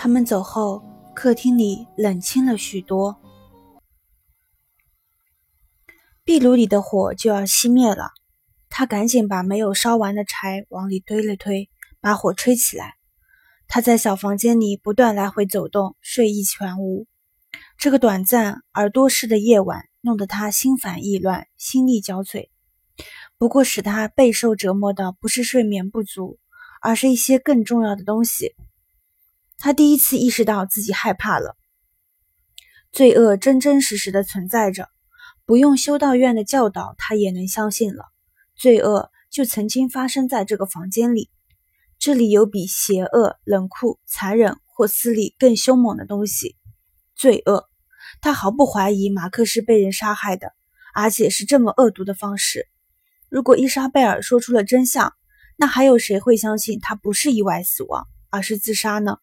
他们走后，客厅里冷清了许多。壁炉里的火就要熄灭了，他赶紧把没有烧完的柴往里推了推，把火吹起来。他在小房间里不断来回走动，睡意全无。这个短暂而多事的夜晚，弄得他心烦意乱，心力交瘁。不过，使他备受折磨的不是睡眠不足，而是一些更重要的东西。他第一次意识到自己害怕了。罪恶真真实实的存在着，不用修道院的教导，他也能相信了。罪恶就曾经发生在这个房间里，这里有比邪恶、冷酷、残忍或私利更凶猛的东西。罪恶，他毫不怀疑马克是被人杀害的，而且是这么恶毒的方式。如果伊莎贝尔说出了真相，那还有谁会相信他不是意外死亡，而是自杀呢？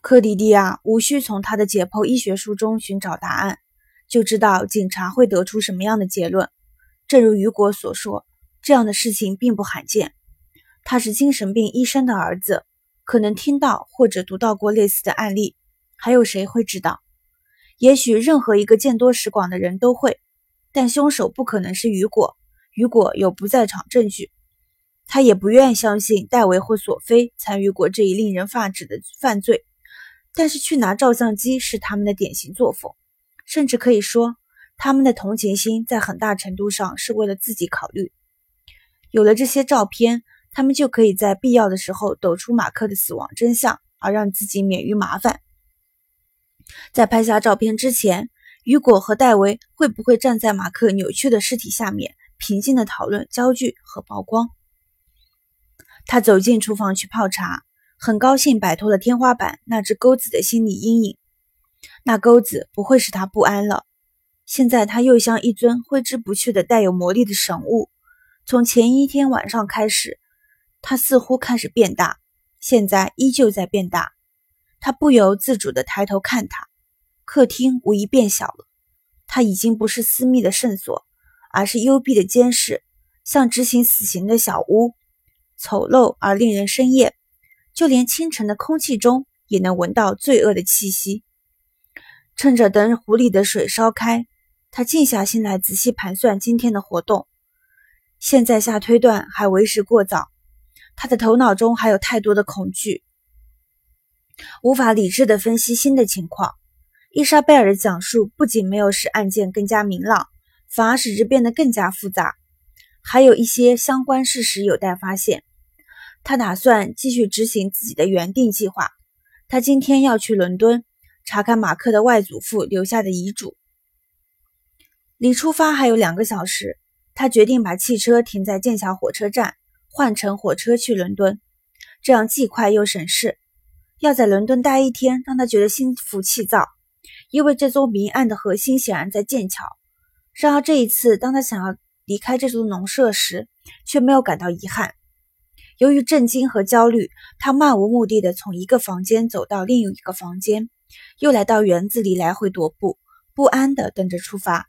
克迪迪亚无需从他的解剖医学书中寻找答案，就知道警察会得出什么样的结论。正如雨果所说，这样的事情并不罕见。他是精神病医生的儿子，可能听到或者读到过类似的案例。还有谁会知道？也许任何一个见多识广的人都会，但凶手不可能是雨果。雨果有不在场证据，他也不愿相信戴维或索菲参与过这一令人发指的犯罪。但是去拿照相机是他们的典型作风，甚至可以说，他们的同情心在很大程度上是为了自己考虑。有了这些照片，他们就可以在必要的时候抖出马克的死亡真相，而让自己免于麻烦。在拍下照片之前，雨果和戴维会不会站在马克扭曲的尸体下面，平静地讨论焦距和曝光？他走进厨房去泡茶，很高兴摆脱了天花板那只钩子的心理阴影。那钩子不会使他不安了。现在他又像一尊挥之不去的带有魔力的神物。从前一天晚上开始，他似乎开始变大，现在依旧在变大。他不由自主地抬头看他，客厅无疑变小了。它已经不是私密的圣所，而是幽闭的监室，像执行死刑的小屋，丑陋而令人生厌。就连清晨的空气中也能闻到罪恶的气息。趁着等壶里的水烧开，他静下心来仔细盘算今天的活动。现在下推断还为时过早，他的头脑中还有太多的恐惧。无法理智地分析新的情况。伊莎贝尔的讲述不仅没有使案件更加明朗，反而使之变得更加复杂。还有一些相关事实有待发现。他打算继续执行自己的原定计划。他今天要去伦敦查看马克的外祖父留下的遗嘱。离出发还有两个小时，他决定把汽车停在剑桥火车站，换乘火车去伦敦，这样既快又省事。要在伦敦待一天，让他觉得心浮气躁，因为这宗谜案的核心显然在剑桥。然而这一次，当他想要离开这座农舍时，却没有感到遗憾。由于震惊和焦虑，他漫无目的地从一个房间走到另一个房间，又来到园子里来回踱步，不安地等着出发。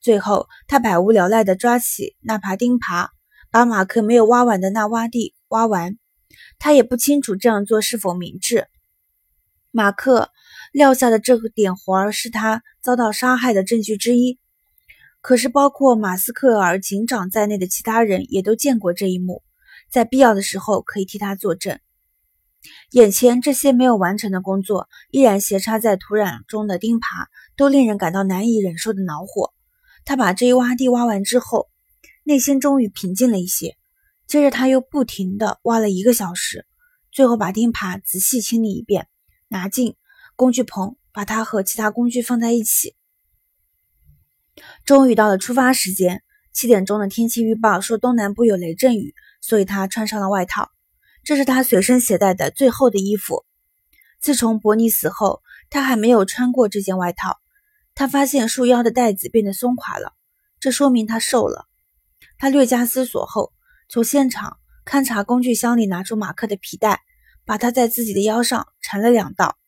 最后，他百无聊赖地抓起那耙钉耙，把马克没有挖完的那洼地挖完。他也不清楚这样做是否明智。马克撂下的这个点活儿是他遭到杀害的证据之一。可是，包括马斯克尔警长在内的其他人也都见过这一幕，在必要的时候可以替他作证。眼前这些没有完成的工作，依然斜插在土壤中的钉耙，都令人感到难以忍受的恼火。他把这一洼地挖完之后，内心终于平静了一些。接着他又不停地挖了一个小时，最后把钉耙仔细清理一遍，拿进工具棚，把它和其他工具放在一起。终于到了出发时间，七点钟的天气预报说东南部有雷阵雨，所以他穿上了外套。这是他随身携带的最厚的衣服。自从伯尼死后，他还没有穿过这件外套。他发现束腰的带子变得松垮了，这说明他瘦了。他略加思索后。从现场勘察工具箱里拿出马克的皮带，把它在自己的腰上缠了两道，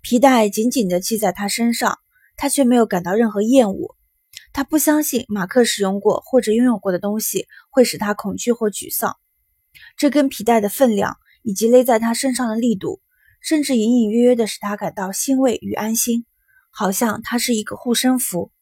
皮带紧紧地系在他身上，他却没有感到任何厌恶。他不相信马克使用过或者拥有过的东西会使他恐惧或沮丧。这根皮带的分量以及勒在他身上的力度，甚至隐隐约约的使他感到欣慰与安心，好像它是一个护身符。